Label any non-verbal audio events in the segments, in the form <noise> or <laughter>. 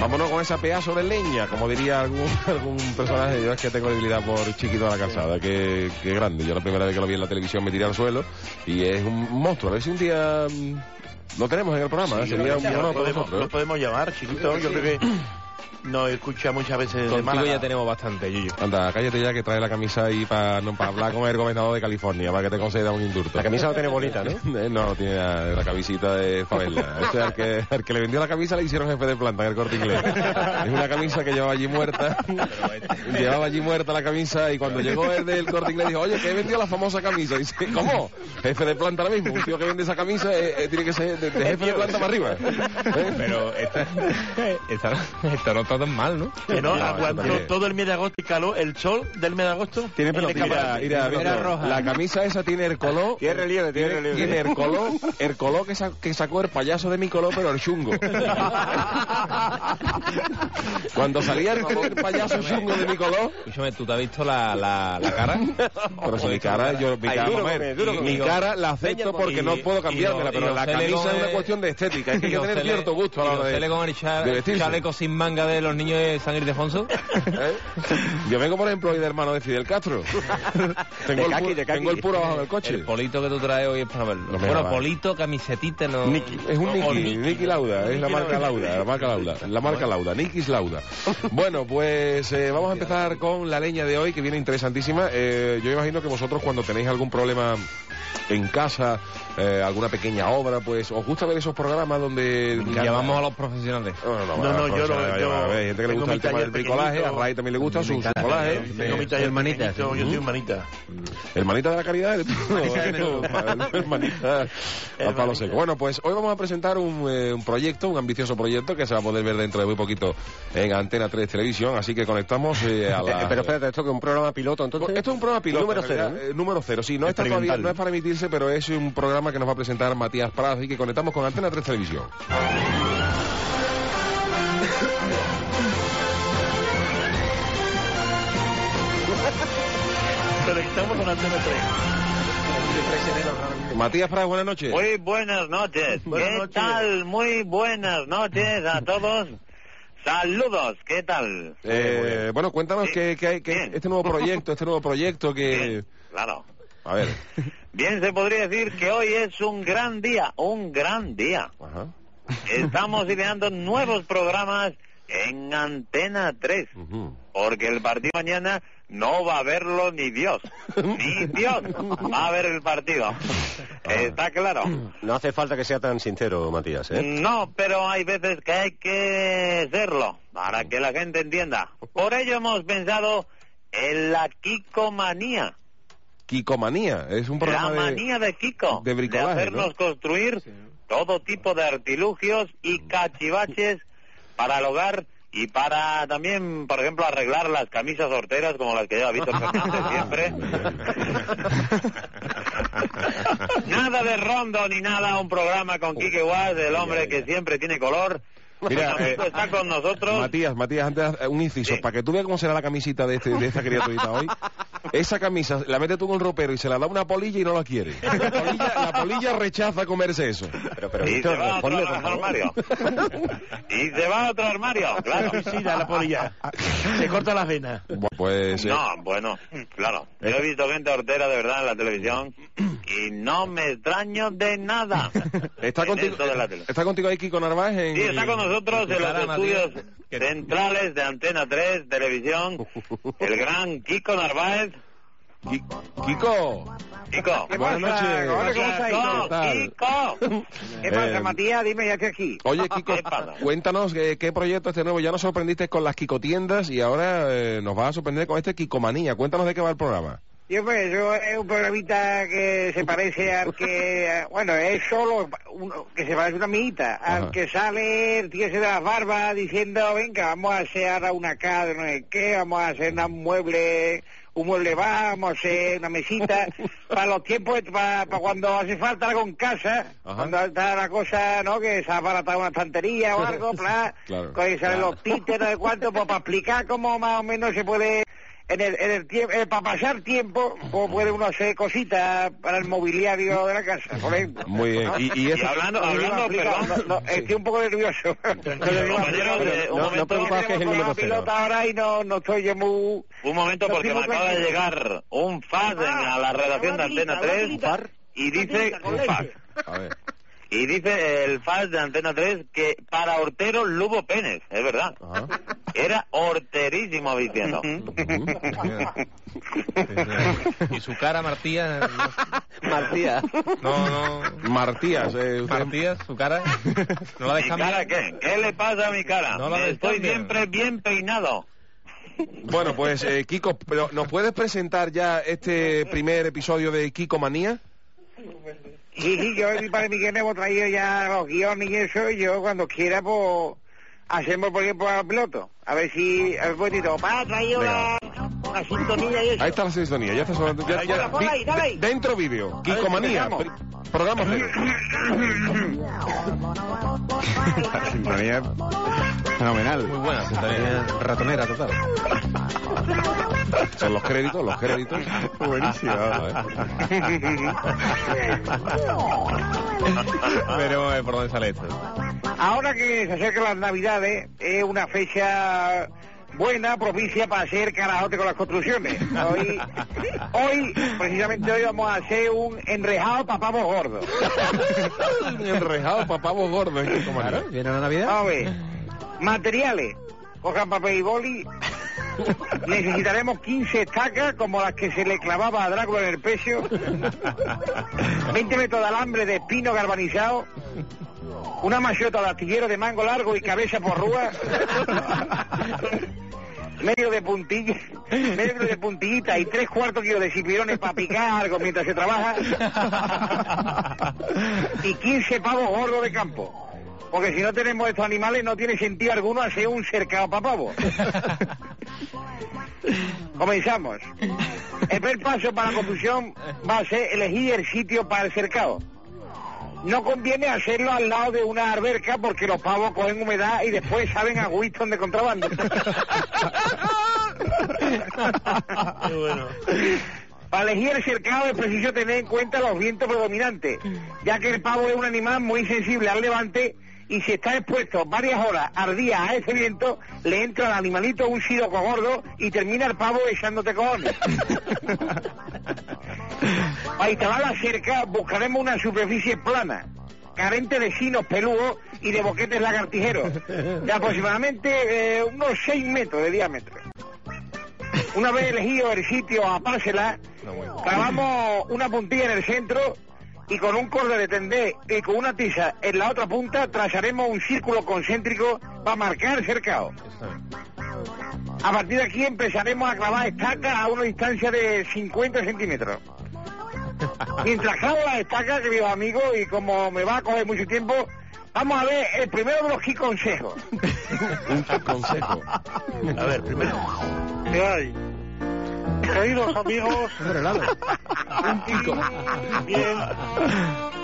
Vámonos con esa pedazo de leña, como diría algún, <laughs> algún personaje. Yo es que tengo debilidad por Chiquito de la Calzada, que, que grande. Yo la primera vez que lo vi en la televisión me tiré al suelo y es un monstruo. A ver si un día mm, lo tenemos en el programa. ¿eh? Sería un honor podemos, nosotros. lo podemos llamar, chiquito. Yo creo que nos escucha muchas veces de Contigo Málaga. ya tenemos bastante, Yuyu. Anda, cállate ya que trae la camisa ahí para no, para hablar con el gobernador de California, para que te conceda un indulto. La camisa la tiene bonita, ¿no? <laughs> No, tiene la, la camisita de favela. Este, al, que, al que le vendió la camisa le hicieron jefe de planta en el corte inglés. Es una camisa que llevaba allí muerta. llevaba allí muerta la camisa y cuando llegó el del corte inglés dijo, oye, que he vendido la famosa camisa. Y dice, ¿cómo? Jefe de planta ahora mismo. Un tío que vende esa camisa eh, eh, tiene que ser de, de jefe de planta para arriba. ¿Eh? Pero esta, esta, esta no está tan mal, ¿no? Que aguantó todo el mes de agosto y caló el sol del mes de agosto. Tiene pelo en el Mira, camarón. mira, Víctor, la camisa esa tiene el color. <laughs> Tiene relieve, tiene relieve. Tiene el color, <laughs> el color que, sa- que sacó el payaso de mi color, pero el chungo. <laughs> Cuando salía el, el payaso chungo de mi color, Escúchame, ¿tú te has visto la, la, la cara? pero si mi cara, yo, mi Ay, cara, duro duro mi cara la acepto porque no puedo cambiármela, pero la camisa es una es- cuestión de estética, hay que tener cierto gusto a la hora de, el chaleco sin manga de los niños de San Ildefonso. ¿Eh? Yo vengo, por ejemplo, hoy de hermano de Fidel Castro. <laughs> tengo, el, de kaki. tengo el puro abajo del coche. El polito que tú traes hoy es para verlo. No bueno, va. polito, camisetita, no... Es un o Niki, Niki Lauda, es la marca Lauda, la marca Lauda, la marca Lauda, Niki's Lauda. Bueno, pues eh, vamos a empezar con la leña de hoy, que viene interesantísima. Eh, yo imagino que vosotros cuando tenéis algún problema en casa, eh, alguna pequeña obra, pues os gusta ver esos programas donde... Llamamos a los profesionales. No, no, no, No, yo yo hay gente que le gusta el tema del bricolaje, a. Ray también le gusta su, su colaje. Tengo mi taller pequeñito, yo soy un manita. Hermanita de la caridad, eres tú. <laughs> <laughs> Hermanita a palo seco. Bueno, pues hoy vamos a presentar un, eh, un proyecto, un ambicioso proyecto que se va a poder ver dentro de muy poquito en Antena 3 Televisión, así que conectamos eh, a la... pero espérate, esto que es un programa piloto, entonces. Esto es un programa piloto. Número cero, número cero, sí. No está todavía, no es para emitirse, pero es un programa que nos va a presentar Matías Prado, así que conectamos con Antena 3 Televisión. <laughs> Conectamos con Antena 3. Matías Prado, buenas noches. Muy buenas noches. Buenas ¿Qué noches. tal? Muy buenas noches a todos. Saludos, ¿qué tal? Eh, bueno, cuéntanos Sí. qué, qué hay, qué- Bien. este nuevo proyecto, este nuevo proyecto que... Bien, claro. A ver. <laughs> Bien, se podría decir que hoy es un gran día, un gran día. Ajá. Estamos <laughs> ideando nuevos programas en Antena 3, Ujú. porque el partido mañana no va a verlo ni Dios. Ni <laughs> Dios va a ver el partido. Está claro. No hace falta que sea tan sincero, Matías, ¿eh? No, pero hay veces que hay que serlo para que la gente entienda. Por ello hemos pensado en la Kikomanía, Kikomanía, es un la programa de... manía de Kiko, de bricolaje, hacernos ¿no? construir todo tipo de artilugios y cachivaches para el hogar y para también, por ejemplo, arreglar las camisas horteras como las que lleva Víctor <laughs> Fernández siempre. <laughs> nada de rondo ni nada, un programa con Quique Guas, el hombre que siempre tiene color. Mira, <laughs> eh, está con nosotros. Matías, Matías, antes eh, un inciso, Sí. para que tú veas cómo será la camisita de, este, de esta criaturita hoy. Esa camisa la metes tú en un ropero y se la da una polilla y no la quiere. La polilla, la polilla rechaza comerse eso. Pero, pero, y se va a otro favor. armario. y se va a otro armario, claro. La polilla. Se corta las venas. Pues eh, No, bueno, claro. Yo he visto gente hortera de verdad en la televisión y no me extraño de nada. está en contigo, esto de la tele. está contigo ahí Kiko Narváez en... Sí, está con nosotros en los estudios Matías. Centrales de Antena 3, Televisión, <laughs> el gran Kiko Narváez. Ki- Kiko, Kiko. buenas noches. Hola, ¿cómo? Kiko, ¿Qué tal? Kiko. ¿Qué pasa, Eh, Matías? Dime ya que aquí. Oye, <laughs> Kiko, cuéntanos eh, qué proyecto este nuevo. Ya nos sorprendiste con las Kiko tiendas y ahora eh, nos vas a sorprender con este Kikomanía. Cuéntanos de qué va el programa. Y pues eso es un programita que se parece al que, <laughs> bueno, es solo uno, que se parece a una amiguita, al Ajá. que sale el tío ese de las barbas diciendo, venga, vamos a hacer ahora una casa de no sé qué, vamos a hacer un mueble, un mueble va, vamos a hacer una mesita, <laughs> para los tiempos, para, para cuando hace falta algo en casa, Ajá. cuando está la cosa, ¿no?, que se ha abaratado una estantería o algo, <laughs> bla, Claro. que salen los títeres, de cuánto, pues para explicar cómo más o menos se puede en el, en el tiempo, para pasar tiempo, pues puede uno hacer cositas para el mobiliario de la casa, por ejemplo. Muy bien. Y, y Y eso... hablando, No, hablando, explica- perdón, no, no, estoy un poco nervioso. <laughs> compañero, eh, un No, no momento, preocupaos que es el número cero. ahora y no, no estoy yo muy... un momento No porque me acaba de llegar un en- Ah, a la redacción de Antena tirita, 3 una tirita. y dice un fax. A ver. Y dice el fax de Antena 3 que para hortero Lugo Pérez, es verdad. Ajá. Era horterísimo diciendo. <laughs> Y su cara, Martía. Martía. No, no. Martías, eh, usted- Martía, su cara. No la ¿Mi dejan cara qué? ¿Qué le pasa a mi cara? No la Estoy siempre bien peinado. Bueno, pues eh, Kiko, pero ¿nos puedes presentar ya este primer episodio de Kiko Manía? Sí, sí, yo y mi padre Miguel me hemos traído ya los guiones y eso, y yo cuando quiera, pues, hacemos, por ejemplo, al piloto. A ver si, a ver, un poquitito, pa, ha traído la, la sintonía y eso. Ahí está la sintonía, ya está sonando. Ya, ya- Ponla, ponla ahí, dale ahí. de- dentro vídeo, Kiko ver, Manía, empezamos. pri- programa cero. La sintonía fenomenal. Muy buena sintonía. Ratonera total. Son los créditos, los créditos. Buenísimo. <laughs> Eh, por dónde sale esto. Ahora que se acercan las navidades, es una fecha buena, propicia para hacer carajote con las construcciones. Hoy, hoy, precisamente hoy vamos a hacer un enrejado para pavos gordos. <laughs> Enrejado para pavos gordos en Kiko Manía. ¿Viene la Navidad? Vamos a ver. Materiales. Cojan papel y boli. <laughs> Necesitaremos 15 estacas como las que se le clavaba a Drácula en el pecho. <laughs> 20 metros de alambre de espino galvanizado. Una machota de astillero de mango largo y cabeza por rúa. <laughs> medio de puntilla, medio de puntillita y tres cuartos kilos de cipirones para picar algo mientras se trabaja. y 15 pavos gordos de campo. Porque si no tenemos estos animales no tiene sentido alguno hacer un cercado para pavos. <laughs> Comenzamos. El primer paso para la construcción va a ser elegir el sitio para el cercado. No conviene hacerlo al lado de una alberca porque los pavos cogen humedad y después saben a Winston de contrabando. <laughs> Para elegir el cercado es preciso tener en cuenta los vientos predominantes, ya que el pavo es un animal muy sensible al levante y si está expuesto varias horas al día a ese viento, le entra al animalito un siroco gordo y termina el pavo echándote cojones. <laughs> Para instalar la cerca buscaremos una superficie plana, carente de sinos peludos y de boquetes lagartijeros, de aproximadamente eh, unos 6 metros de diámetro. Una vez elegido el sitio a pársela, clavamos una puntilla en el centro y con un corde de tendé y con una tiza en la otra punta trazaremos un círculo concéntrico para marcar el cercado. A partir de aquí empezaremos a clavar estacas a una distancia de 50 centímetros. <laughs> Mientras clavo las estacas, queridos amigos, y como me va a coger mucho tiempo, vamos a ver el primero de los consejos. <laughs> Un consejo. A ver, primero. ¿Qué hay? Queridos amigos, Un Kiko. bien,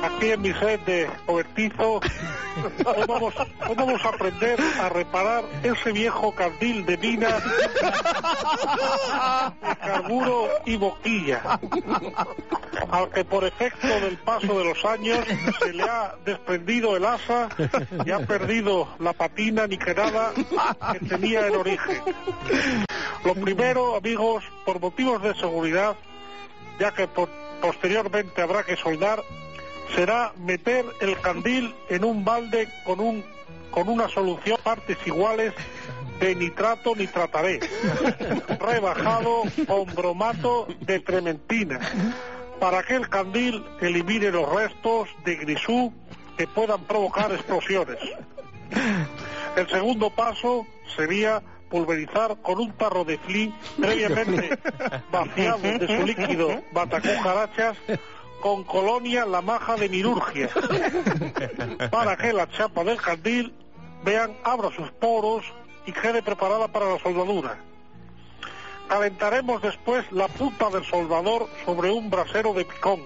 aquí en mi set de cobertizo, hoy vamos, hoy vamos a aprender a reparar ese viejo candil de mina de carburo y boquilla, al que por efecto del paso de los años se le ha desprendido el asa y ha perdido la patina niquelada que tenía en origen. Lo primero, amigos, por motivos de seguridad, ya que po- posteriormente habrá que soldar, será meter el candil en un balde con un con una solución partes iguales de nitrato nitrataré, <laughs> rebajado con bromato de trementina, para que el candil elimine los restos de grisú que puedan provocar explosiones. El segundo paso sería pulverizar con un tarro de fli <laughs> previamente vaciado de su líquido batacucarachas con colonia la maja de mirurgia. Para que la chapa del candil vean abra sus poros y quede preparada para la soldadura. Calentaremos después la punta del soldador sobre un brasero de picón,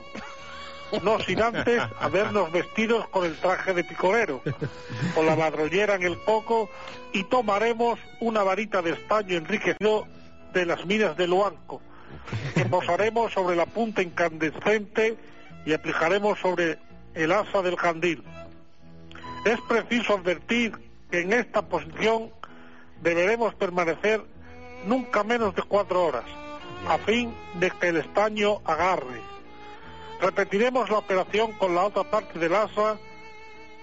no sin antes habernos vestidos con el traje de picorero, con la madroñera en el coco y tomaremos una varita de estaño enriquecido de las minas de Luanco, que posaremos sobre la punta incandescente y aplicaremos sobre el asa del candil. Es preciso advertir que en esta posición deberemos permanecer nunca menos de cuatro horas, a fin de que el estaño agarre. Repetiremos la operación con la otra parte del asa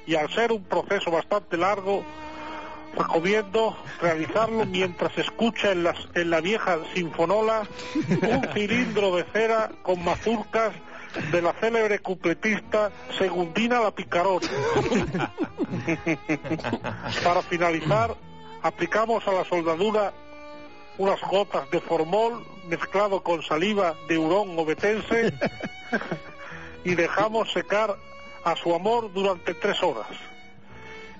y al ser un proceso bastante largo, recomiendo realizarlo <laughs> mientras se escucha en, las- en la vieja sinfonola un <laughs> cilindro de cera con mazurcas de la célebre cupletista Segundina la Picarona. <laughs> Para finalizar, aplicamos a la soldadura unas gotas de formol mezclado con saliva de hurón obetense <laughs> y dejamos secar a su amor durante tres horas.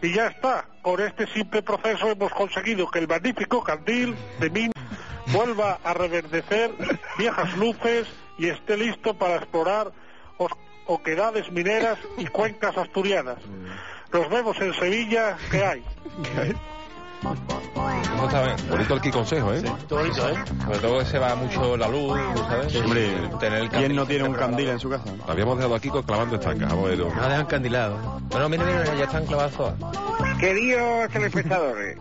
Y ya está, con este simple proceso hemos conseguido que el magnífico candil de Min vuelva a reverdecer viejas luces y esté listo para explorar oquedades mineras y cuencas asturianas. Nos vemos en Sevilla, ¿qué hay? Eso está bien. Bonito el consejo, ¿eh? bonito, ¿eh? Sobre todo que se va mucho la luz, ¿sabes? Hombre, tener el ¿quién no tiene un candil en su casa? Habíamos dejado aquí clavando estacas. Vamos a ver. No dejan candilado. Bueno, mira, mira, ya están clavadas todas. Queridos telespectadores,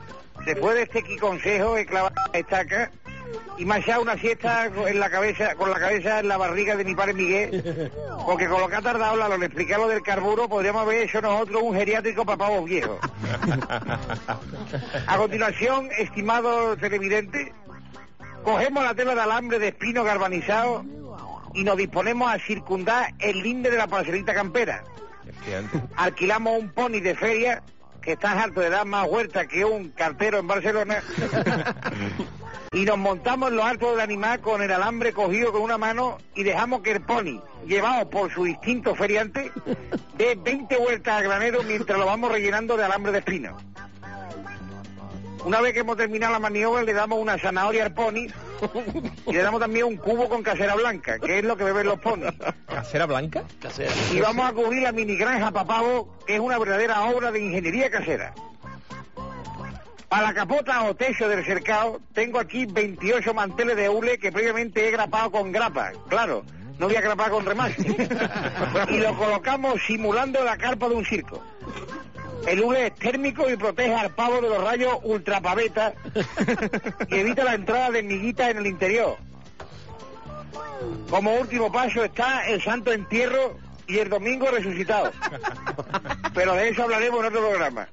después de este aquí consejo he clavado la estaca y me ha echado una siesta en la cabeza, con la cabeza en la barriga de mi padre Miguel, porque con lo que ha tardado la, lo explicar lo del carburo, podríamos haber hecho nosotros un geriátrico para pavos viejos. A continuación, estimado televidente, cogemos la tela de alambre de espino galvanizado y nos disponemos a circundar el linde de la parcelita campera alquilamos un pony de feria que está harto de dar más vueltas que un cartero en Barcelona <laughs> y nos montamos en lo alto del animal con el alambre cogido con una mano y dejamos que el pony, llevado por su instinto feriante, dé 20 vueltas al granero mientras lo vamos rellenando de alambre de espino. Una vez que hemos terminado la maniobra le damos una zanahoria al pony y le damos también un cubo con casera blanca, que es lo que beben los ponis. ¿Casera blanca? Y vamos a cubrir la mini granja papavo, que es una verdadera obra de ingeniería casera. Para la capota o techo del cercado, tengo aquí 28 manteles de hule que previamente he grapado con grapa. Claro, no voy a grapar con remache. <laughs> y lo colocamos simulando la carpa de un circo. El hule es térmico y protege al pavo de los rayos ultrapaveta <laughs> y evita la entrada de miguitas en el interior. Como último paso está el santo entierro y el domingo resucitado. Pero de eso hablaremos en otro programa.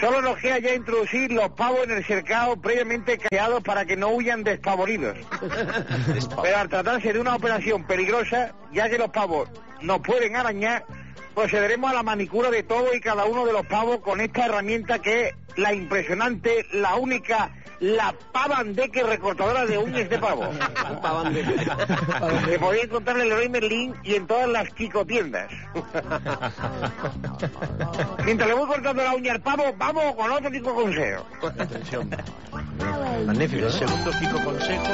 Solo nos queda ya introducir los pavos en el cercado previamente callados para que no huyan despavoridos. <laughs> Pero al tratarse de una operación peligrosa, ya que los pavos nos pueden arañar, procederemos a la manicura de todo y cada uno de los pavos con esta herramienta que es la impresionante, la única, la pavandeque recortadora de uñas de pavo. <laughs> Que podéis encontrar en el Leroy Merlin y en todas las Kiko tiendas. <laughs> Mientras le voy cortando la uña al pavo, vamos con otro tipo de consejo. Atención. Magnífico, El segundo pico consejo.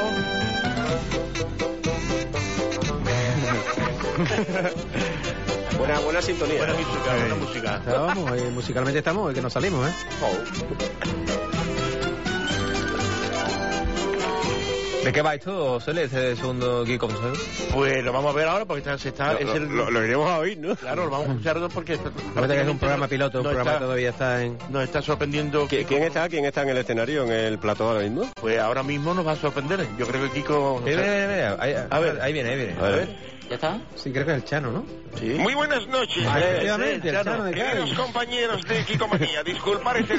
<laughs> Buena, buena sintonía. Buena música, buena música. Ya vamos, eh, musicalmente estamos, es que nos salimos, ¿eh? ¿De qué va esto, Cele, este segundo Geek Consejo? Pues lo vamos a ver ahora porque está, se está, es el, Lo, lo iremos a oír, ¿no? Claro, lo vamos a escuchar porque... Acuérdate que es un programa piloto, un nos programa que está, todavía está en... Nos está sorprendiendo. ¿Qui- ¿Quién está? ¿Quién está en el escenario, en el plató ahora mismo? Pues ahora mismo nos va a sorprender. Yo creo que Kiko... Mira, sé. mira, mira, ahí, A ver. ahí viene, ahí viene. A ver. ¿Ya está? Sí, creo que es el Chano, ¿no? Sí. Muy buenas noches. Ah, efectivamente, el Chano. De Queridos compañeros de Kikomanía, disculpar este,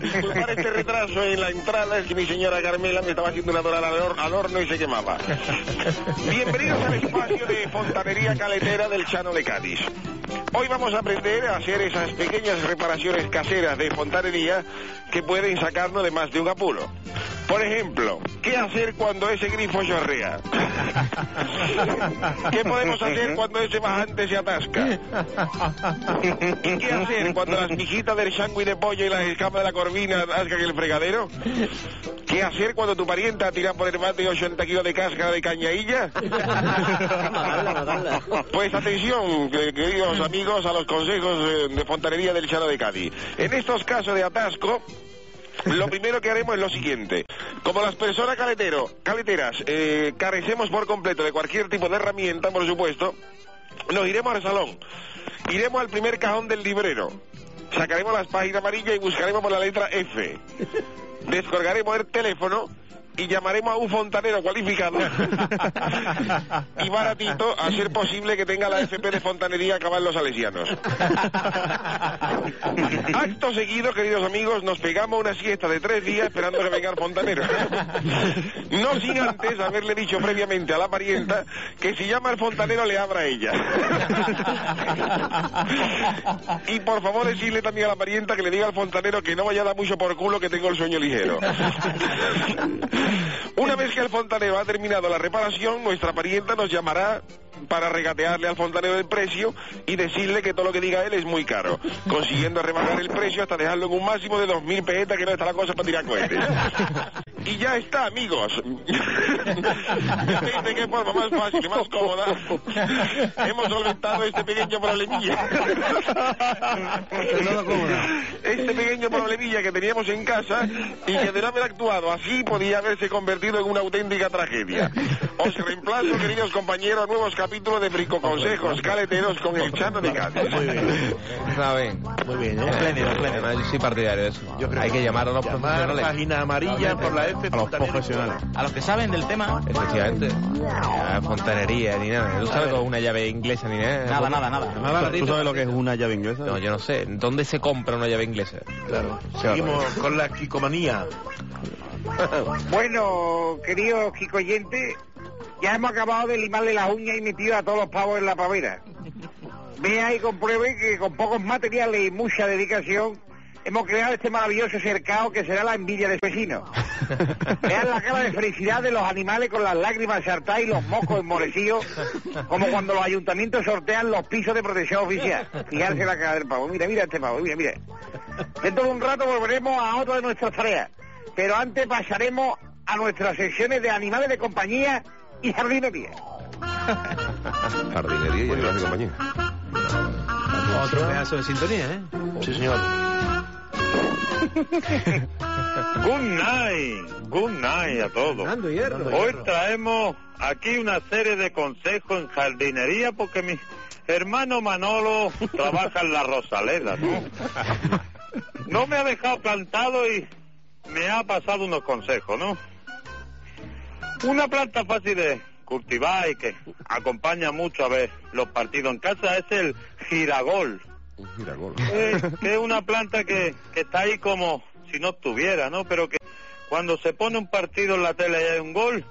disculpar este retraso en la entrada, es que mi señora Carmela me estaba haciendo una dorada al, hor- al horno y se quemaba. Bienvenidos al espacio de fontanería caletera del Chano de Cádiz. Hoy vamos a aprender a hacer esas pequeñas reparaciones caseras de fontanería que pueden sacarnos de más de un apuro. Por ejemplo, ¿qué hacer cuando ese grifo chorrea? ¿Qué podemos hacer cuando ese bajante se atasca? ¿Y qué hacer cuando las mijitas del sándwich de pollo y las escamas de la corvina atascan el fregadero? ¿Qué hacer cuando tu parienta tira por el bate 80 kilos de cáscara de cañailla? Pues atención, que- queridos amigos, a los consejos de fontanería del Chano de Cádiz. En estos casos de atasco, lo primero que haremos es lo siguiente. Como las personas caletero, caleteras eh, carecemos por completo de cualquier tipo de herramienta, por supuesto, nos iremos al salón. Iremos al primer cajón del librero. Sacaremos las páginas amarillas y buscaremos por la letra F. <laughs> Descolgaremos el teléfono y llamaremos a un fontanero cualificado <laughs> y baratito a ser posible que tenga la FP de fontanería acabar los salesianos. Acto seguido, queridos amigos, nos pegamos una siesta de tres días esperando que venga el fontanero. No sin antes haberle dicho previamente a la parienta que si llama al fontanero le abra a ella. Y por favor decirle también a la parienta que le diga al fontanero que no vaya a dar mucho por culo que tengo el sueño ligero. Una vez que el fontanero ha terminado la reparación, nuestra parienta nos llamará para regatearle al fontanero el precio y decirle que todo lo que diga él es muy caro, <laughs> consiguiendo rebajar el precio hasta dejarlo en un máximo de 2.000 pesetas, que no está la cosa para tirar cohetes. Y ya está, amigos. <laughs> ¿De qué forma más fácil y más cómoda hemos solventado este pequeño problemilla? Este pequeño problemilla que teníamos en casa y que de no haber actuado así podía haberse convertido en una auténtica tragedia. Os reemplazo, queridos compañeros, a nuevos capítulos de Bricoconsejos Caleteros con el Chano de Cádiz. Muy bien. Está bien. Muy bien, ¿eh? Espléndido, espléndido. Yo soy partidario de eso. Hay que llamar a los Llamar, profesionales. página amarilla por la F. A los profesionales. A los que saben del tema. Efectivamente. Fontanería ni nada. ¿Tú sabes con una llave inglesa ni nada? Nada, nada, nada. ¿Tú sabes lo que es una llave inglesa? No, yo no sé. ¿Dónde se compra una llave inglesa? Claro. Seguimos con la quicomanía. Bueno, queridos Kikoyentes, ya hemos acabado de limarle las uñas y metido a todos los pavos en la pavera. Vea y compruebe que con pocos materiales y mucha dedicación hemos creado este maravilloso cercado que será la envidia de su vecino. Vean la cara de felicidad de los animales con las lágrimas saltadas y los mocos enmorecidos, como cuando los ayuntamientos sortean los pisos de protección oficial. Fijarse la cara del pavo. Mira, mira este pavo, mira, mira. Dentro de un rato volveremos a otra de nuestras tareas, pero antes pasaremos a nuestras secciones de animales de compañía y jardinería. <laughs> Jardinería y de compañía. Otro pedazo de sintonía, ¿eh? Sí, señor. <laughs> Good night, good night a todos. Hierro. Hoy traemos aquí una serie de consejos en jardinería porque mi hermano Manolo trabaja en la Rosaleda, ¿no? <laughs> No me ha dejado plantado y me ha pasado unos consejos, ¿no? Una planta fácil de cultivar y que acompaña mucho a ver los partidos en casa es el giragol. Un giragol. Eh, que es una planta que, que está ahí como si no estuviera, ¿no? Pero que cuando se pone un partido en la tele y hay un gol,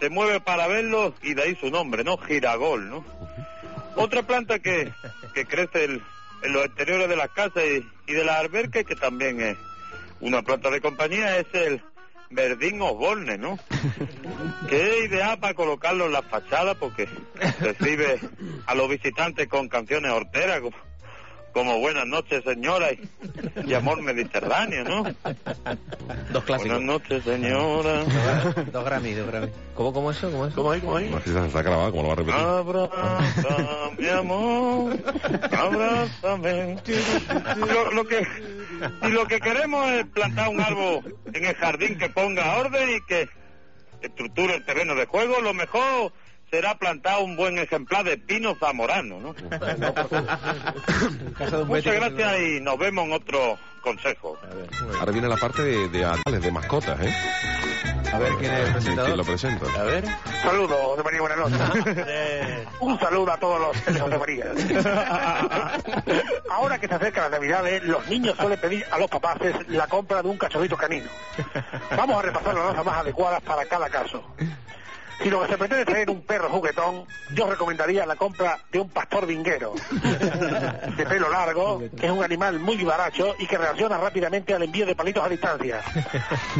se mueve para verlo y de ahí su nombre, ¿no? Giragol, ¿no? <laughs> Otra planta que, que crece el- en los exteriores de las casas y, y de las albercas, que también es una planta de compañía, es el verdín osborne, ¿no? <laughs> Que es ideal para colocarlo en las fachadas porque recibe a los visitantes con canciones horteras, como, como Buenas noches, señora, y, y Amor Mediterráneo, ¿no? Dos clásicos. Buenas noches, señora. Dos Grammy, dos Grammy. ¿Cómo, cómo eso? ¿Cómo eso? ¿Cómo ahí, cómo sé si se ha grabado, como lo va a repetir. Abraza, mi amor, abrázame. Lo, lo que, y lo que queremos es plantar un árbol en el jardín que ponga orden y que estructure el terreno de juego. Lo mejor será plantar un buen ejemplar de pino zamorano, ¿no? <laughs> Muchas gracias y nos vemos en otro consejo. Ahora viene la parte de, de animales, de mascotas, ¿eh? A ver quién es el ¿Quién presentador. lo presenta? A ver. Saludos, José María, buenas noches. <laughs> Un saludo a todos los de José María. <laughs> Ahora que se acercan las navidades, los niños suelen pedir a los papaces la compra de un cachorrito canino. Vamos a repasar las razas más adecuadas para cada caso. Si lo que se pretende es tener un perro juguetón, yo recomendaría la compra de un pastor vinguero, de pelo largo, que es un animal muy vivaracho y que reacciona rápidamente al envío de palitos a distancia.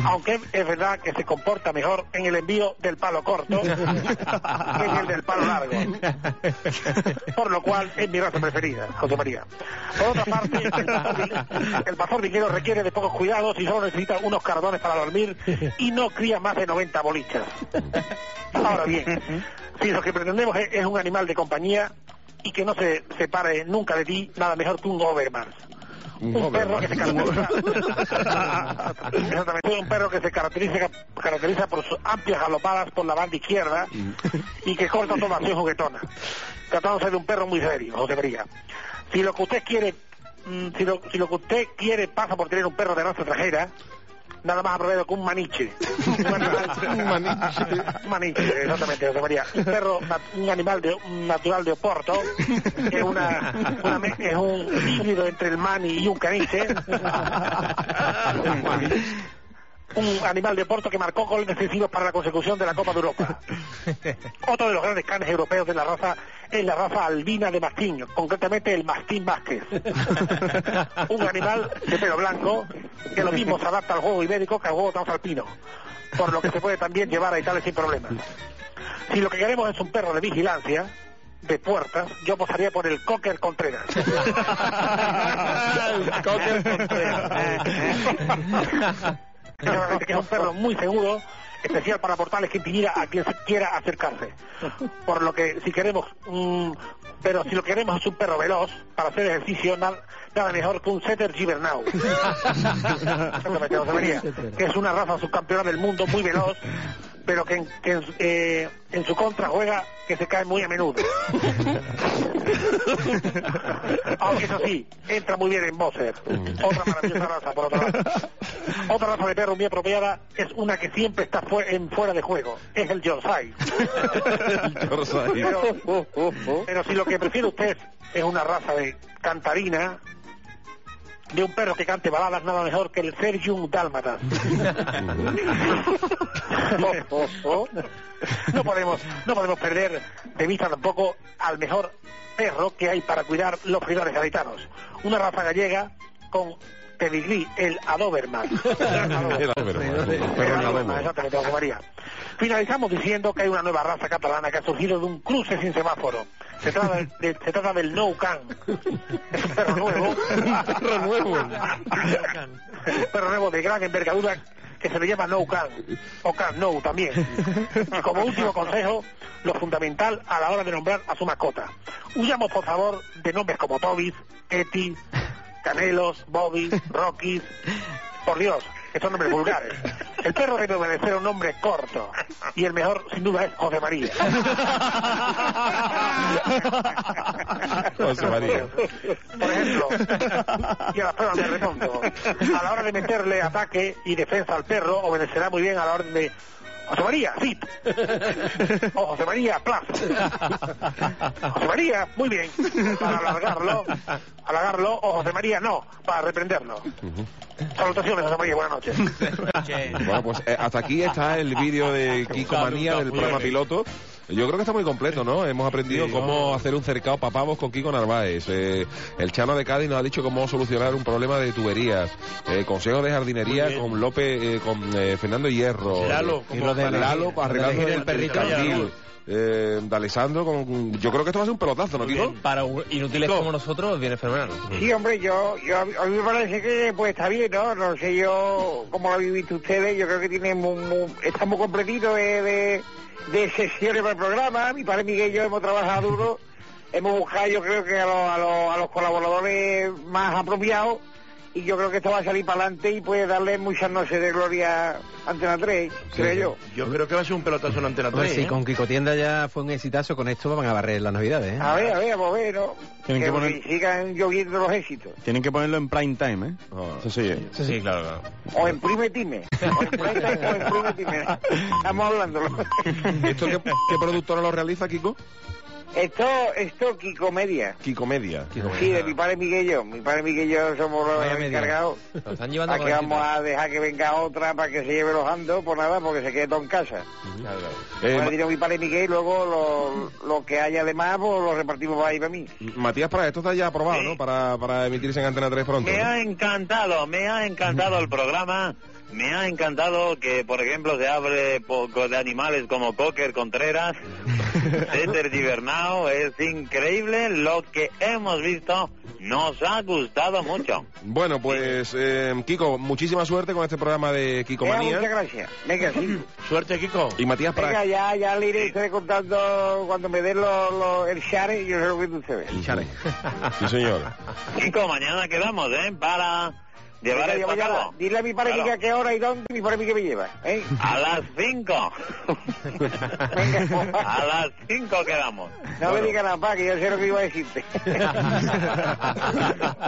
Aunque es verdad que se comporta mejor en el envío del palo corto que en el del palo largo. Por lo cual es mi raza preferida, José María. Por otra parte, el pastor, vi- el pastor vinguero requiere de pocos cuidados y solo necesita unos cardones para dormir y no cría más de 90 bolichas. Ahora bien, si lo que pretendemos es, es un animal de compañía y que no se separe nunca de ti, nada mejor que un Doberman. Un Un perro que se caracteriza, <laughs> un perro que se caracteriza, caracteriza por sus amplias galopadas por la banda izquierda y que corta toda acción juguetona. Tratándose de un perro muy serio, José María. Si lo que usted quiere, mm, si lo, si lo que usted quiere pasa por tener un perro de raza extranjera, nada más aprovecho que un maniche. Un animal, Un maniche. <laughs> un maniche, exactamente, José María. Un perro, un animal de, un natural de Oporto, que es, una, una me- es un híbrido entre el mani y un caniche. <laughs> un animal de Oporto que marcó goles decisivos para la consecución de la Copa de Europa. Otro de los grandes canes europeos de la raza es la raza albina de mastín, concretamente el mastín Vázquez. <laughs> Un animal de pelo blanco que lo mismo se adapta al juego ibérico que al juego transalpino, por lo que se puede también llevar a Italia sin problemas. Si lo que queremos es un perro de vigilancia, de puertas, yo apostaría por el Cocker Contreras. <laughs> Cocker <laughs> que es un perro muy seguro, especial para portales que impidiera a quien se quiera acercarse. Por lo que si queremos, pero si lo que queremos es un perro veloz para hacer ejercicio, na- nada mejor que un setter Gibernau. <laughs> Que es una raza subcampeona del mundo muy veloz, pero que, en, que en eh, en su contra juega que se cae muy a menudo. <laughs> Aunque eso sí, entra muy bien en Moser. Otra maravillosa raza, por otro lado. Otra raza de perro muy apropiada es una que siempre está fue- en fuera de juego. Es el Yorkshire. <laughs> Pero, pero si lo que prefiere usted es una raza de cantarina, de un perro que cante baladas, nada mejor que el Sergium Dálmatas. <laughs> no podemos no podemos perder de vista tampoco al mejor perro que hay para cuidar los frigoles gaditanos. Una raza gallega con pedigrí, <laughs> el Adoberman. El Adoberman, exactamente, María. Finalizamos diciendo que hay una nueva raza catalana que ha surgido de un cruce sin semáforo. Se trata, de- se trata del No Can. Es un perro nuevo. <laughs> Perro nuevo. un perro nuevo de gran envergadura que se le llama No Can. O Can No también. Y como último consejo, lo fundamental a la hora de nombrar a su mascota. Huyamos, por favor, de nombres como Tobis, Eti, Canelos, Bobby, <laughs> Rocky. Por Dios, estos nombres vulgares. El perro debe obedecer a un nombre corto. Y el mejor, sin duda, es José María. José María. Por ejemplo, y a las pruebas de remonto. A la hora de meterle ataque y defensa al perro, obedecerá muy bien a la orden de José María, sí. <laughs> O José María, plazo. José María, muy bien. Para alargarlo, alargarlo, o José María, no, para reprenderlo. Salutaciones, José María, buenas noches. Bueno, pues eh, hasta aquí está el vídeo de Kiko Manía del programa piloto. Yo creo que está muy completo, ¿no? Hemos aprendido cómo hacer un cercado para pavos con Kiko Narváez. Eh, el Chano de Cádiz nos ha dicho cómo solucionar un problema de tuberías. Eh, consejo de jardinería con López, eh, con eh, Fernando Hierro. Lalo, Eh, como y lo de Lalo arreglando el el perrito. Eh, de Alessandro, con, yo creo que esto va a ser un pelotazo, ¿no, Kiko? Para un- inútiles como nosotros viene fenomenal. Sí, hombre, yo, yo, a mí me parece que pues está bien, ¿no? No sé yo cómo lo habéis visto ustedes, yo creo que tiene muy, muy- está muy completito de, de, de sesiones para el programa, mi padre Miguel y yo hemos trabajado duro, hemos buscado yo creo que a a los colaboradores más apropiados y yo creo que esto va a salir para adelante y puede darle muchas noches de gloria a Antena 3, creo yo. Yo creo que va a ser un pelotazo en Antena Hombre, 3. si ¿eh? con Kiko Tienda ya fue un exitazo, con esto van a barrer las navidades, ¿eh? A ver, a ver, a ver, ¿no? Tienen que que poner- sigan lloviendo los éxitos. Tienen que ponerlo en prime time, ¿eh? Eso sí. ¿eh? Sí, claro, claro. O en Prime Time. O en Prime Time o en Prime Time. Estamos hablando. <laughs> ¿Esto qué, qué productora lo realiza, Kiko? Esto, esto, Kiko Media. Kiko Media. Sí, de mi padre Miguel y yo. Mi padre Miguel y yo somos los Vaya encargados. Lo están llevando ¿A que calentito. vamos a dejar que venga otra para que se lleve los andos? Por nada, porque se quede todo en casa. Claro, claro. Eh, mi padre Miguel y luego lo, lo que haya de más, pues lo repartimos para ahí para mí. Matías Prada, esto está ya aprobado, Sí. ¿no? Para, para emitirse en Antena 3 pronto. Me ¿no? ha encantado, me ha encantado el programa. Me ha encantado que, por ejemplo, se hable poco de animales como Cocker Contreras, <laughs> César Gibernau. Es increíble lo que hemos visto. Nos ha gustado mucho. Bueno, pues, eh, Kiko, muchísima suerte con este programa de Kiko Venga, Manía. muchas gracias. Venga, sí. <laughs> Suerte, Kiko. Y Matías Venga, Prada. ya, ya le iré estaré contando cuando me den lo- lo- el share y yo sé lo que tú sabes. Sí, señor. Chico, mañana quedamos, ¿eh? Para llevar a- pacado. Dile a mi padre Claro. A qué hora y dónde y mi padre Miguel me lleva. ¿eh? A las 5. Venga, A las 5 quedamos. no me digas nada, pa, que yo sé lo que iba a decirte. <laughs>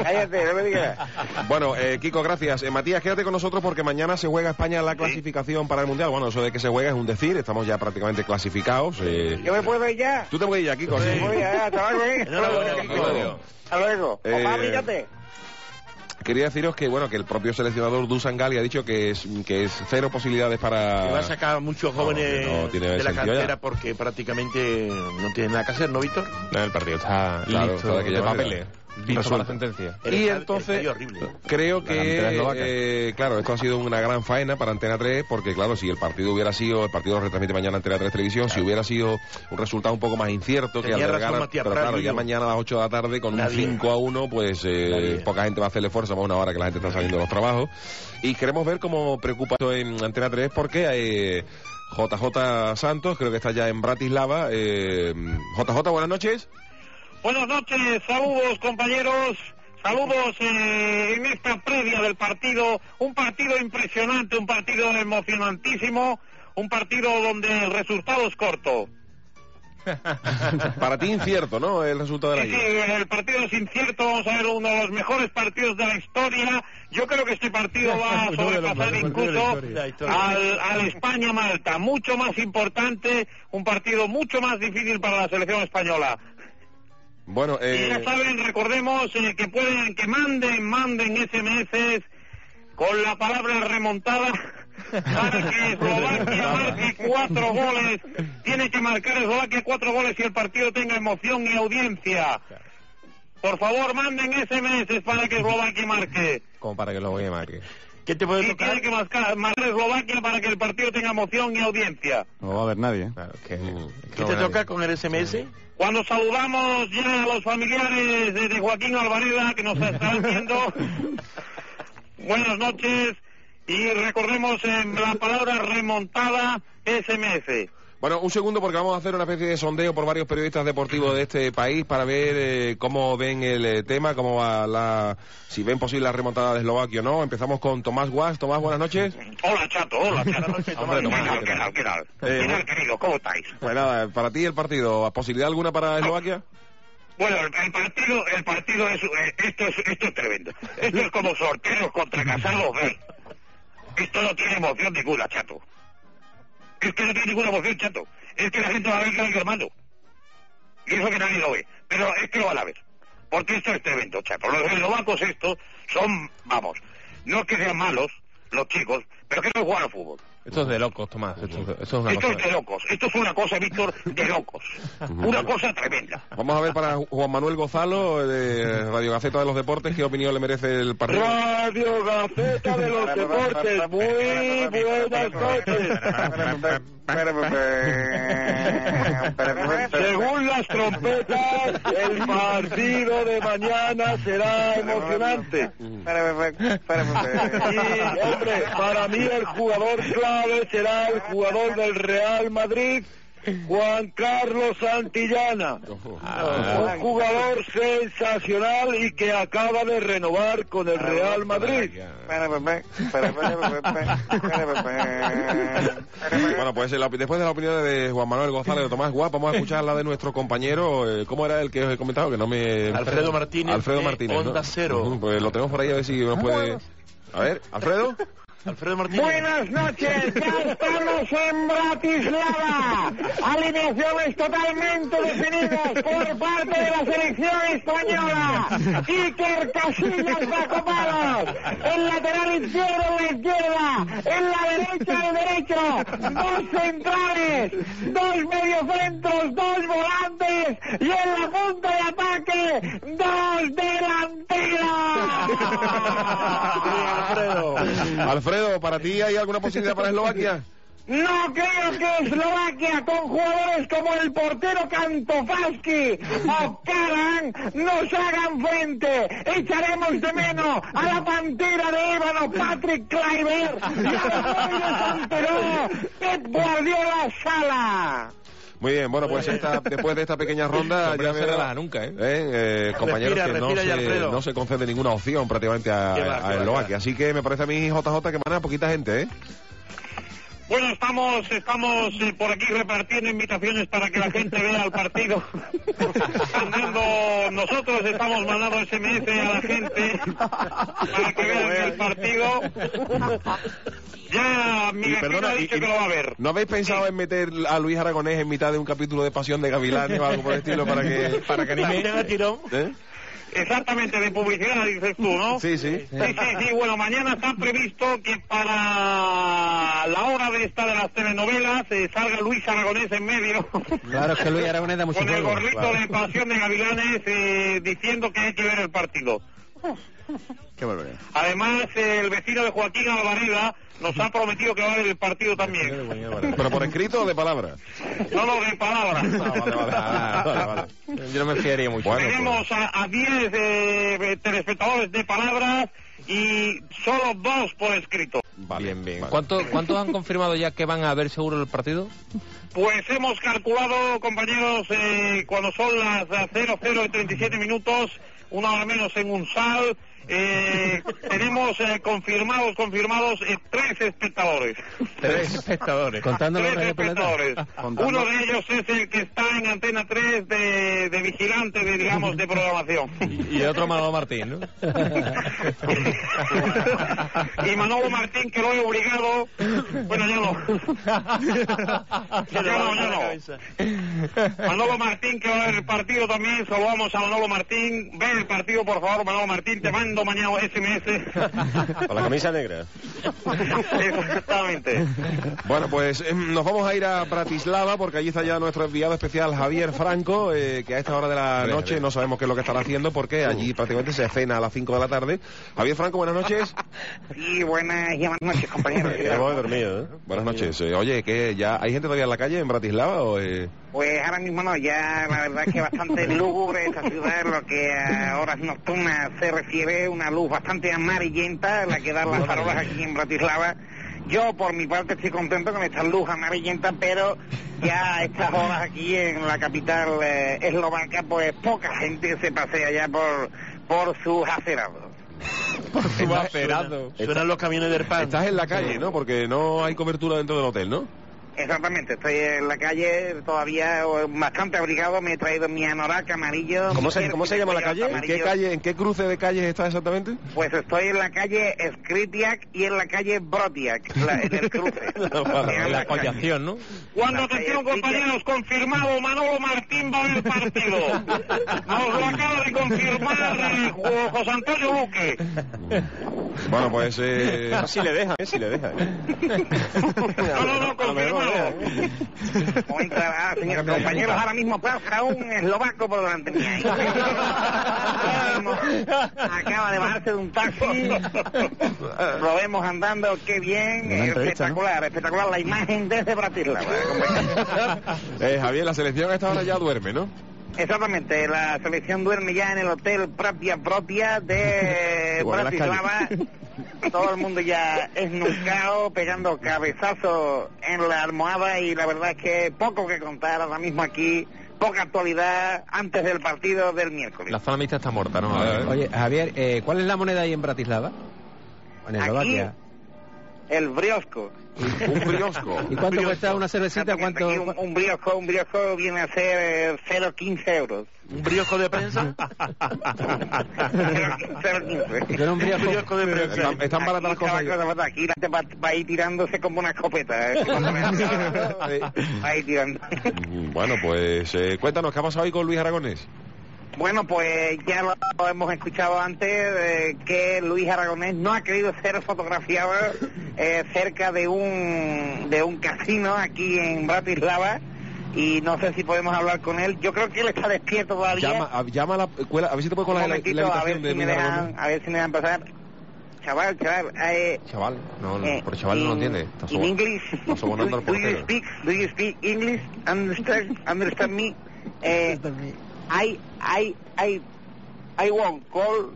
Cállate, no me digas nada. Bueno, eh, Kiko, gracias. Eh, Matías, quédate con nosotros porque mañana se juega España la clasificación para el Mundial. Bueno, eso de que se juega es un decir, estamos ya prácticamente clasificados. eh. ¿Yo me puedo ir ya? Tú te puedes ir ya, Kiko. sí. Voy ya, hasta luego, ¿eh? Hasta luego. Hasta luego. Eh. Quería deciros que, bueno, que el propio seleccionador Dusan Gali ha dicho que es, que es cero posibilidades para... Que va a sacar muchos jóvenes No, no tiene de la ya. cantera porque prácticamente no tienen nada que hacer, ¿no, Víctor? No, el partido está Claro, listo, está de aquella de manera. Para la sentencia. El Y el entonces, creo que, eh, claro, esto ha sido una gran faena para Antena 3, porque claro, si el partido hubiera sido, el partido lo retransmite mañana Antena 3 Televisión, si hubiera sido un resultado un poco más incierto, que Tenía albergara, Matías pero claro, ya mañana a las 8 de la tarde con Nadie. un 5 a 1, pues eh, poca gente va a hacerle fuerza, más una hora que la gente está saliendo de los trabajos. Y queremos ver cómo preocupa esto en Antena 3, porque eh, JJ Santos, creo que está ya en Bratislava. Eh, JJ, buenas noches. Buenas noches, saludos compañeros, saludos eh, en esta previa del partido, un partido impresionante, un partido emocionantísimo, un partido donde el resultado es corto. <laughs> Para ti incierto, ¿no? El resultado de la Sí, sí, el partido es incierto, vamos a ver uno de los mejores partidos de la historia. Yo creo que este partido va a <laughs> sobrepasar incluso al, al España-Malta, mucho más importante, un partido mucho más difícil para la selección española. Bueno, Y eh, ya saben, recordemos eh, que pueden, que manden, manden SMS con la palabra remontada para que <laughs> Eslovaquia marque cuatro goles. Tiene que marcar Eslovaquia cuatro goles y el partido tenga emoción y audiencia. Por favor, manden SMS para que Eslovaquia marque. Como para que lo voy a marque. ¿Qué te puede Y tocar? tiene que marcar, marcar Eslovaquia para que el partido tenga emoción y audiencia. No va a haber nadie. ¿eh? Claro, que, ¿Qué te nadie. toca con el SMS? Cuando saludamos ya a los familiares de, Joaquín Alvareda que nos están viendo, <laughs> buenas noches y recordemos eh, la palabra remontada SMS. Bueno, un segundo porque vamos a hacer una especie de sondeo por varios periodistas deportivos de este país para ver eh, cómo ven el eh, tema, cómo va la, si ven posible la remontada de Eslovaquia o no. Empezamos con Tomás Guas. Tomás, buenas noches. Hola, chato, hola, chato. <laughs> Hombre, Tomás, ¿Qué tal, ¿qué tal? qué tal? Eh, ¿Qué bueno. tal, querido? ¿Cómo estáis? Pues nada, para ti el partido, ¿posibilidad alguna para Eslovaquia? Bueno, el, el partido, el partido es, esto es, esto es tremendo. Esto es como sorteos contra casados B. Esto no tiene emoción ninguna, chato. Es que no tiene ninguna emoción, chato. Es que la gente va a ver que hay que mando. Y eso que nadie lo ve. Pero es que lo van a ver. Porque esto es tremendo, chato. Los eslovacos estos son, vamos, no es que sean malos, los chicos, pero que no juegan al fútbol. Esto es de locos, Tomás. Esto, esto es una Esto cosa. es de locos. Esto es una cosa, Víctor, de locos. Una cosa tremenda. Vamos a ver para Juan Manuel Gozalo, de Radio Gaceta de los Deportes, qué opinión le merece el partido. Radio Gaceta de los Deportes, muy buenas noches. Según las trompetas, el partido de mañana será emocionante. Y, hombre, para mí el jugador clave será el jugador del Real Madrid, Juan Carlos Santillana, un jugador sensacional y que acaba de renovar con el Real Madrid. Bueno, pues después de la opinión de Juan Manuel González de Tomás Guap, vamos a escuchar la de nuestro compañero, eh, ¿cómo era el que os he comentado? Que no me... Alfredo Martínez, Alfredo Martínez, ¿no? Onda Cero. Pues lo tenemos por ahí a ver si nos puede... A ver, Alfredo. Alfredo Martínez. Buenas noches, ya estamos en Bratislava. Alineaciones totalmente definidas por parte de la selección española. Iker Casillas bajo palos. El lateral izquierdo en la izquierda. En la derecha el derecho. Dos centrales. Dos mediocentros. Dos volantes. Y en la punta de ataque. Dos delanteros. Alfredo, ¿para ti hay alguna posibilidad para Eslovaquia? No creo que Eslovaquia, con jugadores como el portero Kantofaski o Karan, nos hagan frente. Echaremos de menos a la pantera de Ébano, Patrick Kluivert, y a los Pep Guardiola Sala. Muy bien, bueno, pues esta, después de esta pequeña <laughs> ronda ya no se relaja nunca, ¿eh? eh, compañeros Respira, que no respira se, no se concede ninguna opción prácticamente a, va, a Eslovaquia. Así que me parece a mí, JJ, que van a poquita gente, ¿eh? Bueno, estamos, estamos eh, por aquí repartiendo invitaciones para que la gente vea el partido. Mandando, nosotros estamos mandando SMS a la gente para que vean el partido. Ya mi Y perdona, ha dicho y- que lo va a ver. ¿No habéis pensado en meter a Luis Aragonés en mitad de un capítulo de Pasión de Gavilanes o algo por el estilo para que... Para que anime a tirón. ¿Eh? Exactamente, de publicidad dices tú, ¿no? Sí, sí. Sí, sí, sí, bueno, mañana está previsto que para la hora de esta de las telenovelas eh, salga Luis Aragonés en medio. Claro, es que Luis Aragonés da mucho Con el gorrito Claro. de Pasión de Gavilanes eh, diciendo que hay que ver el partido. Qué barbaridad. Además, el vecino de Joaquín Alvareda nos ha prometido que va a ver el partido también. ¿Pero por escrito o de palabra? No lo de palabra. Ah, vale, vale, ah, vale, vale. Yo no me fiaría mucho. Bueno, Tenemos a, a 10 eh, telespectadores de palabras y solo dos por escrito. Vale, Bien, bien. vale. ¿Cuánto- ¿Cuántos han confirmado ya que van a ver seguro el partido? Pues hemos calculado, compañeros, eh, cuando son las eh, 00 y 37 minutos, una hora menos en un sal, eh, tenemos eh, confirmados, confirmados eh, tres espectadores. Tres espectadores. Contando los Tres espectadores. Uno de ellos es el que está en Antena 3 de, de vigilante, de, digamos, de programación. Y otro Manolo Martín, ¿no? <laughs> y Manolo Martín, que lo he obligado, bueno, ya no. <laughs> ya no, ya no. Manolo Martín, que va a ver el partido también, saludamos a Manolo Martín. Ve el partido, por favor, Manolo Martín, te mando mañana SMS. Con la camisa negra. Exactamente. Bueno, pues em, nos vamos a ir a Bratislava porque allí está ya nuestro enviado especial Javier Franco, eh, que a esta hora de la noche no sabemos qué es lo que estará haciendo porque allí prácticamente se cena a las 5 de la tarde. Javier Franco, buenas noches. Sí, buenas y buenas noches, compañeros. Hemos dormido, ¿eh? Buenas noches. Oye, que ya hay gente todavía en la calle en Bratislava o eh? Pues ahora mismo no, ya la verdad es que bastante <laughs> lúgubre esta ciudad, lo que a horas nocturnas se refiere, una luz bastante amarillenta, la que dan las farolas aquí en Bratislava. Yo por mi parte estoy contento con esta luz amarillenta, pero ya a estas horas aquí en la capital eh, eslovaca, pues poca gente se pasea ya por, por sus acerados. Su aferado. Suenan los camiones del pan. Estás en la calle, ¿no? Porque no hay cobertura dentro del hotel, ¿no? Exactamente, estoy en la calle todavía bastante abrigado, me he traído mi anorak amarillo. ¿Cómo se- mi cómo se llama la calle? ¿En qué calle, en qué cruce de calles estás exactamente? Pues estoy en la calle Skritiak y en la calle Brotiak, la- en el cruce. <laughs> En la collación, ¿no? Cuando atención compañeros, confirmado, Manolo Martín va a ver el partido. <laughs> Nos lo acaba de confirmar eh, Jo- José Antonio Luque. Bueno, pues eh, <laughs> Si le deja, ¿eh? Si le deja. ¿eh? No, no, no, confirmado. Ah, señores compañeros, ahora mismo pasa un eslovaco por delante mía. Mismo <laughs> Acaba de bajarse de un taxi. Lo vemos andando, qué bien. Espectacular, espectacular la imagen desde Bratislava. <laughs> eh, Javier, la selección a esta hora ya duerme, ¿no? Exactamente, la selección duerme ya en el hotel propia propia de <laughs> Bratislava. <laughs> todo el mundo ya es nucao, pegando cabezazos en la almohada y la verdad es que poco que contar ahora mismo aquí, poca actualidad antes del partido del miércoles. La zona mixta está muerta, ¿no? Oye, Javier, eh, ¿cuál es la moneda ahí en Bratislava? En Aquí, Eslovaquia. El briosco. Un briosco. ¿Y cuánto cuesta una cervecita? ¿Cuánto? Un, un briosco, un briosco viene a ser eh, 0,15 euros. ¿Un briosco de prensa? <laughs> 0,15. Yo era un briosco. briosco de prensa. Están, están baratas las cosas. cosa, Aquí la gente va, va a ir tirándose como una escopeta. ¿eh? va a ir tirando. Bueno, pues eh, cuéntanos, ¿qué ha pasado hoy con Luis Aragonés? Bueno, pues ya lo hemos escuchado antes, eh, que Luis Aragonés no ha querido ser fotografiado eh, cerca de un, de un casino aquí en Bratislava y no sé si podemos hablar con él. Yo creo que él está despierto todavía. Llama, a, llama a la cuela, a ver si te puedes colar la, la a ver de si me Luis dejan, a ver si me dejan pasar. Chaval, chaval, eh, Chaval, no, no, eh, por chaval no lo in- entiende. Está in English, está do, <laughs> do you speak, do you speak English? Understand, understand me? Eh, I, I, I, I won't call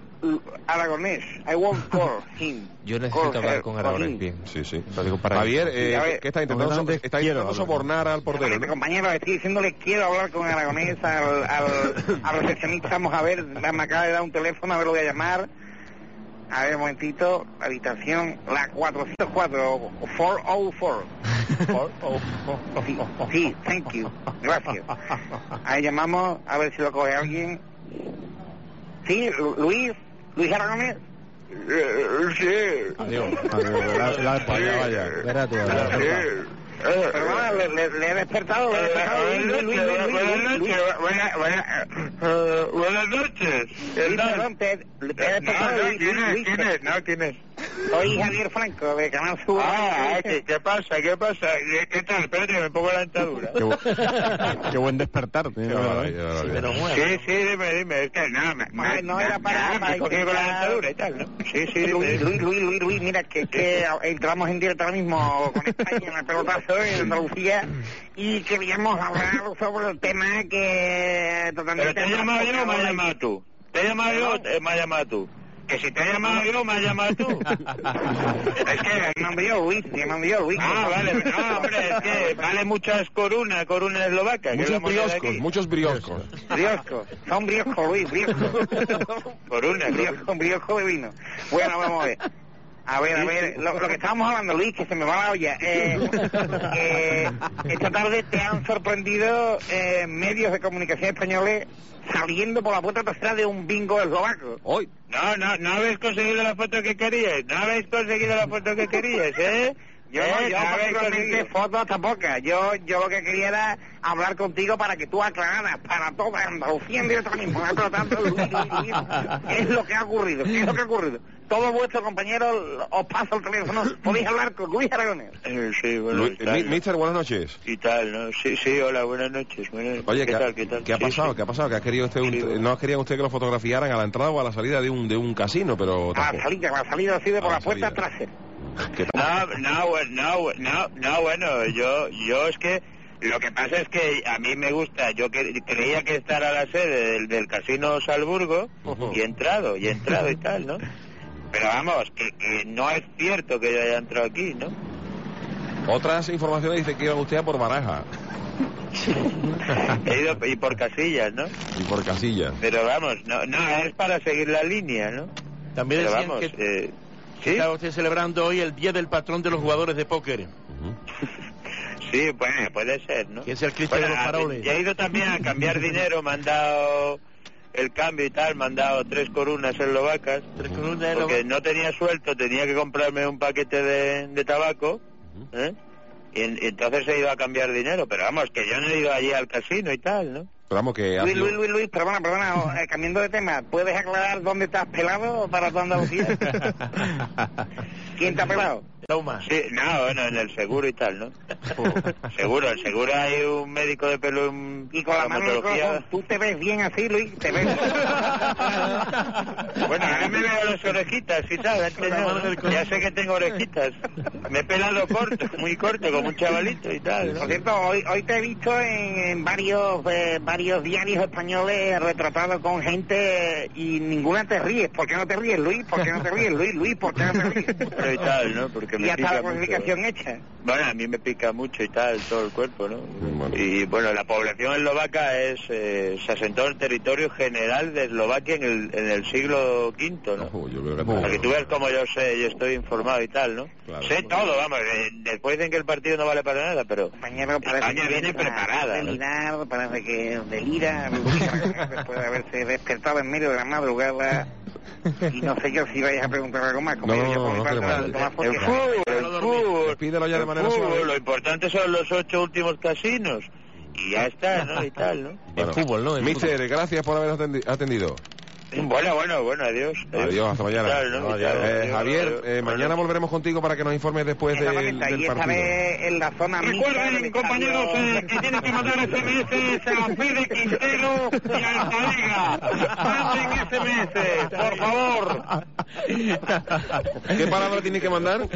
Aragonés. I won't <laughs> call him. Yo Call necesito hablar her, con Aragonés him. bien. Sí, sí. Lo digo para Javier, eh, ver, ¿qué está intentando, so- está intentando sobornar al portero? ¿no? compañero estoy diciéndole quiero hablar con Aragonés al, al, al recepcionista. Vamos a ver, me acaba de dar un teléfono, a ver lo voy a llamar. A ver, un momentito, habitación, la 404, 404. Sí, sí, thank you, gracias. Ahí llamamos, a ver si lo coge alguien. Sí, Lu- Luis, Luis Aragonés. Sí. Adiós. Adiós. La- la- Vaya, vaya. Verá tú, verá tú. Perdona, le, le- le he despertado. Buenas noches. Te, te he despertado. Luis, Luis, Luis. No, ¿quién es? Soy Javier Franco, de Canal Sur. Ah, ¿qué, qué pasa? ¿Qué pasa? ¿Qué, qué tal? Espérate, que me pongo la dentadura. Qué, bu- qué buen despertar. Qué barbaridad, qué barbaridad. Sí, sí, dime, dime. Es que no, me, No, no era para- nada, para me cogí con la dentadura y tal, ¿no? Sí, sí, dime, Luis. Luis, Luis, Luis, Luis, mira que, que entramos en directo ahora mismo con España en el pelotazo en Andalucía y queríamos hablar sobre el tema que totalmente... Pero te he llamado yo o me has llamado tú. Te he llamado yo o me has llamado tú. Que si te he llamado yo, me has llamado tú. <laughs> Es que me yo Luis, me yo Luis. Ah, vale, no, <laughs> hombre, es que vale muchas corunas, coruna eslovaca. Muchos brioscos, muchos brioscos. Briosco, son briosco, Luis, briosco. Coruna, briosco, briosco de vino. Bueno, vamos a ver. A ver, a ver, lo, lo que estábamos hablando, Luis, que se me va la olla. Eh, eh, esta tarde te han sorprendido eh, medios de comunicación españoles saliendo por la puerta trasera de un bingo eslovaco. Hoy, No, no, no habéis conseguido la foto que queríais. No habéis conseguido la foto que queríais, ¿eh? Yo, ¿Eh? yo particularmente conseguido. fotos tampoco. Yo, yo lo que quería era hablar contigo para que tú aclararas para toda Andalucía en directo mismo. Tanto, Luis, Luis, Luis, ¿qué es lo que ha ocurrido? ¿Qué es lo que ha ocurrido? Todos vuestros compañeros os paso el teléfono. Podéis hablar con Luis Aragonés. Eh, sí, bueno, Luis-. Mister, buenas noches. Y tal, ¿no? Sí, sí, hola, buenas noches. buenas- Oye, ¿qué ¿qué, tal, qué tal? qué ha Sí, pasado? sí. ¿Qué ha pasado? ¿Que ha querido usted un- Sí, bueno. no querían usted que lo fotografiaran a la entrada o a la salida de un de un casino, pero A la salida, a la salida así de por A la la puerta trasera. ¿Qué tal? No, no, no, no, no, bueno, yo, yo es que lo que pasa es que a mí me gusta, yo que- creía que estar a la sede del, del casino Salzburgo y he entrado, y he entrado y <laughs> tal, ¿no? Pero vamos, que, que no es cierto que yo haya entrado aquí, ¿no? Otras informaciones dicen que iba usted a por Baraja <laughs> He ido y por casillas, ¿no? y por Casillas. Pero vamos, no, no, es para seguir la línea, ¿no? También Pero decían vamos, que eh, ¿sí? está usted celebrando hoy el Día del Patrón de los Jugadores de Póker, <laughs> Sí, bueno, puede ser, ¿no? que es el Cristo Bueno, de los Faroles. y he ido también a cambiar <laughs> dinero, me han dado el cambio y tal, me han dado tres corunas eslovacas, Tres colunas de porque no tenía suelto, tenía que comprarme un paquete de, de tabaco, ¿eh? Y, en- y entonces he ido a cambiar dinero, pero vamos, que yo no he ido allí al casino y tal, ¿no? Pero vamos, que Luis, Luis, Luis, Luis, perdona, perdona, <laughs> eh, cambiando de tema, ¿puedes aclarar dónde te has pelado para tu Andalucía? <laughs> ¿Quién te ha pelado? Toma. Sí, no, bueno, en el seguro y tal, ¿no? <laughs> Seguro, seguro hay un médico de pelo en Y con la mano el tú te ves bien así, Luis, te ves. <laughs> Bueno, ahora me veo las orejitas y tal, antes no, ya sé que tengo orejitas. Me he pelado corto, muy corto, como un chavalito y tal. ¿no? Por cierto, hoy, hoy te he visto en, en varios eh, varios diarios españoles retratados con gente y ninguna te ríes. ¿Por qué no te ríes, Luis? ¿Por qué no te ríes, Luis? Luis, ¿por qué no te ríes? Pero y tal, ¿no? Porque me ya está la mucho. clasificación hecha. Bueno, a mí me pica mucho y tal, todo el cuerpo, ¿no? Y bueno, la población eslovaca es, eh, se asentó en el territorio general de Eslovaquia en el, en el siglo V, ¿no? yo creo que Para que tú veas como yo sé, yo estoy informado y tal, ¿no? Claro. sé todo, vamos, eh, después dicen que el partido no vale para nada, pero España que viene para preparada, ¿no? delirar, parece que delira <laughs> después de haberse despertado en medio de la madrugada. Y no sé yo si vais a preguntar algo más. Como No, yo, no parte, más porque- El fútbol, el fútbol. Despídelo ya de el manera fútbol, suave. Lo importante son los ocho últimos casinos. Y ya está, ¿no? Y tal, ¿no? Bueno, fútbol, ¿no? El Mister, gracias por haber atendi- atendido. Bueno, bueno, bueno, adiós. Adiós, hasta mañana. Eh, Adiós, Javier, adiós. eh, mañana volveremos contigo para que nos informes después del, partido. en la zona Recuerden, estadio. compañeros, eh, que tienen que mandar SMS a Fede Quintero y a Talega. Manden SMS, por favor. ¿Qué palabra tiene que mandar?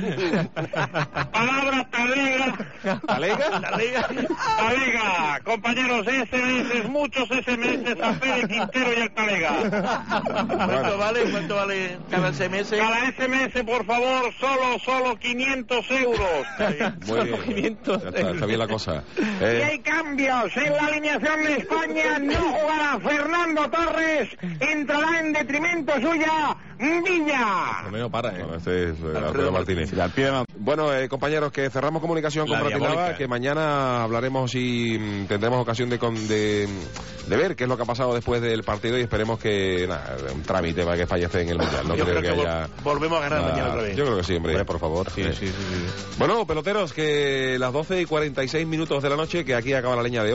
Palabra Talega. ¿Talega? Talega. Talega. Compañeros, SMS, muchos SMS a Fede Quintero y a Talega. ¿Cuánto vale? ¿Cuánto vale cada SMS? Cada SMS, por favor, solo, solo 500 euros. <laughs> Muy bien. Ya está, está bien la cosa. Y Eh, hay cambios en la alineación de España. No jugará Fernando Torres. Entrará en detrimento suya Villa. Por lo menos para, ¿eh? bueno, este es eh, Alfredo Martínez. Bueno, eh, compañeros, que cerramos comunicación con La Bratislava, diabólica. que mañana hablaremos y mm, tendremos ocasión de, con- de, de ver qué es lo que ha pasado después del partido y esperemos que, nada, un trámite para que esté en el Mundial. No Yo creo, creo que haya... vol- volvemos a ganar mañana otra vez. Yo creo que sí, hombre. por favor. Sí. Sí, sí, sí, sí. Bueno, peloteros, que las 12 y 46 minutos de la noche, que aquí acaba la leña de hoy.